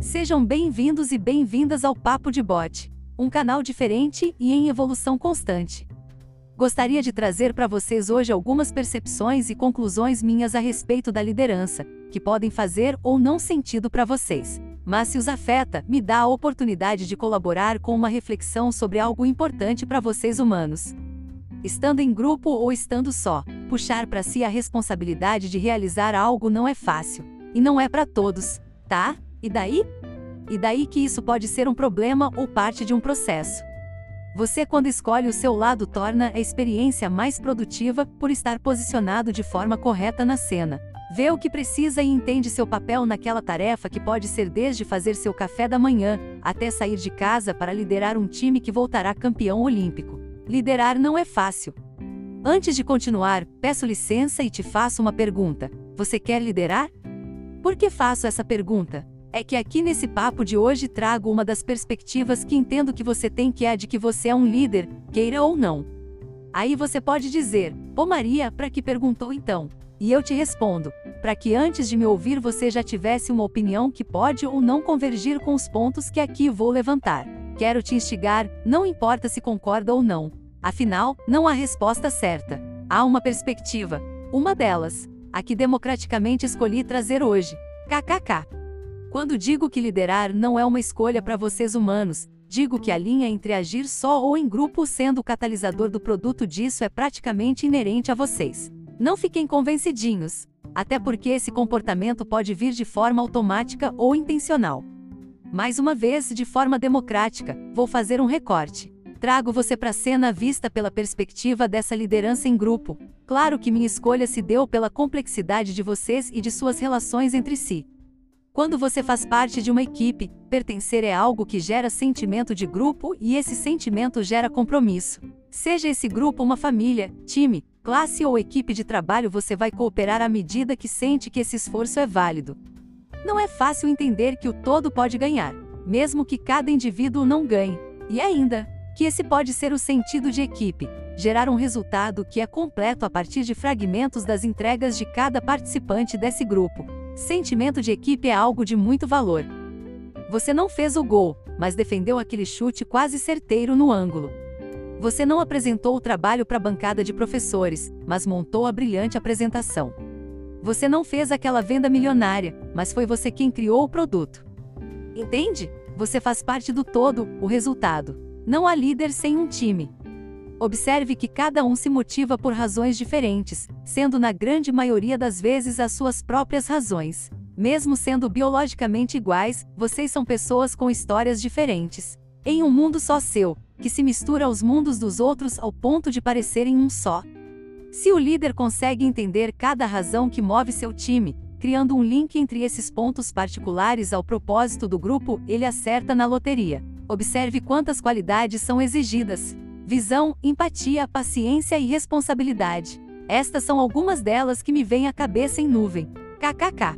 Sejam bem-vindos e bem-vindas ao Papo de Bot, um canal diferente e em evolução constante. Gostaria de trazer para vocês hoje algumas percepções e conclusões minhas a respeito da liderança, que podem fazer ou não sentido para vocês. Mas se os afeta, me dá a oportunidade de colaborar com uma reflexão sobre algo importante para vocês humanos. Estando em grupo ou estando só, puxar para si a responsabilidade de realizar algo não é fácil. E não é para todos, tá? E daí? E daí que isso pode ser um problema ou parte de um processo. Você, quando escolhe o seu lado, torna a experiência mais produtiva por estar posicionado de forma correta na cena. Vê o que precisa e entende seu papel naquela tarefa que pode ser desde fazer seu café da manhã, até sair de casa para liderar um time que voltará campeão olímpico. Liderar não é fácil. Antes de continuar, peço licença e te faço uma pergunta: Você quer liderar? Por que faço essa pergunta? É que aqui nesse papo de hoje trago uma das perspectivas que entendo que você tem que é a de que você é um líder, queira ou não. Aí você pode dizer, pô Maria, para que perguntou então? E eu te respondo, para que antes de me ouvir você já tivesse uma opinião que pode ou não convergir com os pontos que aqui vou levantar. Quero te instigar, não importa se concorda ou não. Afinal, não há resposta certa. Há uma perspectiva. Uma delas, a que democraticamente escolhi trazer hoje. KKK. Quando digo que liderar não é uma escolha para vocês humanos, digo que a linha entre agir só ou em grupo sendo o catalisador do produto disso é praticamente inerente a vocês. Não fiquem convencidinhos, até porque esse comportamento pode vir de forma automática ou intencional. Mais uma vez, de forma democrática, vou fazer um recorte. Trago você para a cena vista pela perspectiva dessa liderança em grupo. Claro que minha escolha se deu pela complexidade de vocês e de suas relações entre si. Quando você faz parte de uma equipe, pertencer é algo que gera sentimento de grupo e esse sentimento gera compromisso. Seja esse grupo uma família, time, classe ou equipe de trabalho, você vai cooperar à medida que sente que esse esforço é válido. Não é fácil entender que o todo pode ganhar, mesmo que cada indivíduo não ganhe. E ainda, que esse pode ser o sentido de equipe, gerar um resultado que é completo a partir de fragmentos das entregas de cada participante desse grupo. Sentimento de equipe é algo de muito valor. Você não fez o gol, mas defendeu aquele chute quase certeiro no ângulo. Você não apresentou o trabalho para a bancada de professores, mas montou a brilhante apresentação. Você não fez aquela venda milionária, mas foi você quem criou o produto. Entende? Você faz parte do todo, o resultado. Não há líder sem um time. Observe que cada um se motiva por razões diferentes, sendo na grande maioria das vezes as suas próprias razões. Mesmo sendo biologicamente iguais, vocês são pessoas com histórias diferentes. Em um mundo só seu, que se mistura aos mundos dos outros ao ponto de parecerem um só. Se o líder consegue entender cada razão que move seu time, criando um link entre esses pontos particulares ao propósito do grupo, ele acerta na loteria. Observe quantas qualidades são exigidas visão, empatia, paciência e responsabilidade. Estas são algumas delas que me vêm à cabeça em nuvem. KKK.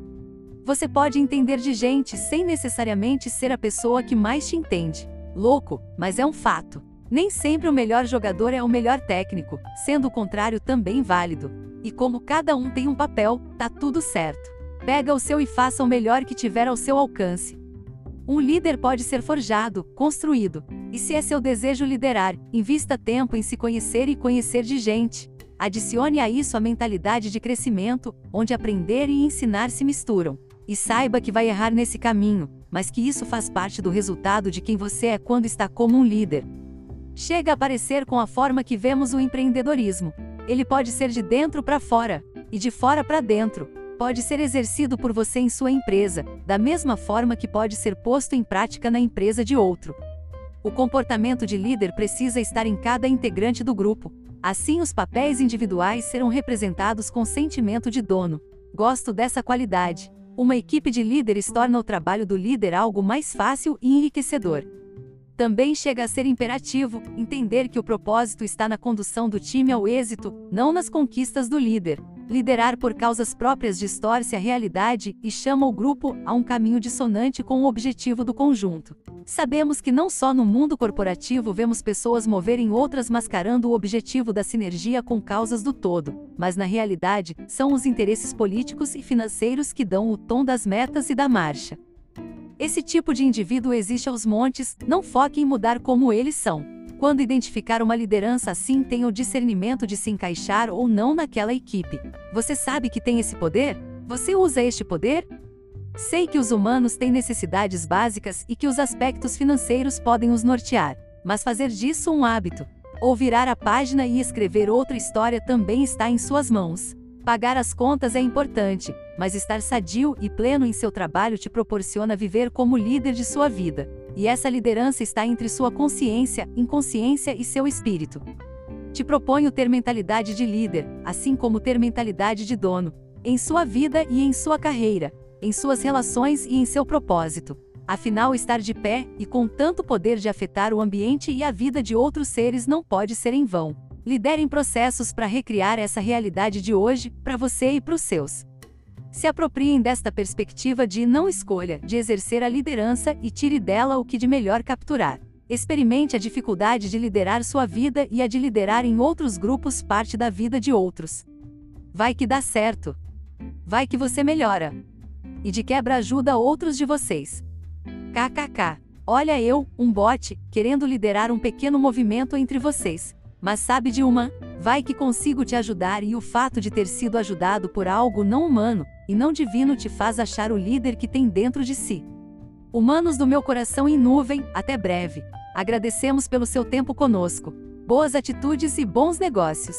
Você pode entender de gente sem necessariamente ser a pessoa que mais te entende. Louco, mas é um fato. Nem sempre o melhor jogador é o melhor técnico, sendo o contrário também válido. E como cada um tem um papel, tá tudo certo. Pega o seu e faça o melhor que tiver ao seu alcance. Um líder pode ser forjado, construído. E se é seu desejo liderar, invista tempo em se conhecer e conhecer de gente. Adicione a isso a mentalidade de crescimento, onde aprender e ensinar se misturam. E saiba que vai errar nesse caminho, mas que isso faz parte do resultado de quem você é quando está como um líder. Chega a parecer com a forma que vemos o empreendedorismo. Ele pode ser de dentro para fora, e de fora para dentro, pode ser exercido por você em sua empresa, da mesma forma que pode ser posto em prática na empresa de outro. O comportamento de líder precisa estar em cada integrante do grupo. Assim, os papéis individuais serão representados com sentimento de dono. Gosto dessa qualidade. Uma equipe de líderes torna o trabalho do líder algo mais fácil e enriquecedor. Também chega a ser imperativo entender que o propósito está na condução do time ao êxito, não nas conquistas do líder. Liderar por causas próprias distorce a realidade e chama o grupo a um caminho dissonante com o objetivo do conjunto. Sabemos que não só no mundo corporativo vemos pessoas moverem outras mascarando o objetivo da sinergia com causas do todo, mas na realidade, são os interesses políticos e financeiros que dão o tom das metas e da marcha. Esse tipo de indivíduo existe aos montes, não foque em mudar como eles são. Quando identificar uma liderança assim, tenha o discernimento de se encaixar ou não naquela equipe. Você sabe que tem esse poder? Você usa este poder? Sei que os humanos têm necessidades básicas e que os aspectos financeiros podem os nortear, mas fazer disso um hábito, ou virar a página e escrever outra história também está em suas mãos. Pagar as contas é importante, mas estar sadio e pleno em seu trabalho te proporciona viver como líder de sua vida. E essa liderança está entre sua consciência, inconsciência e seu espírito. Te proponho ter mentalidade de líder, assim como ter mentalidade de dono, em sua vida e em sua carreira, em suas relações e em seu propósito. Afinal, estar de pé e com tanto poder de afetar o ambiente e a vida de outros seres não pode ser em vão. Liderem processos para recriar essa realidade de hoje, para você e para os seus. Se apropriem desta perspectiva de não escolha, de exercer a liderança e tire dela o que de melhor capturar. Experimente a dificuldade de liderar sua vida e a de liderar em outros grupos parte da vida de outros. Vai que dá certo. Vai que você melhora e de quebra ajuda outros de vocês. KKK. Olha eu, um bot, querendo liderar um pequeno movimento entre vocês. Mas sabe de uma? Vai que consigo te ajudar e o fato de ter sido ajudado por algo não humano e não divino te faz achar o líder que tem dentro de si. Humanos do meu coração em nuvem, até breve. Agradecemos pelo seu tempo conosco. Boas atitudes e bons negócios.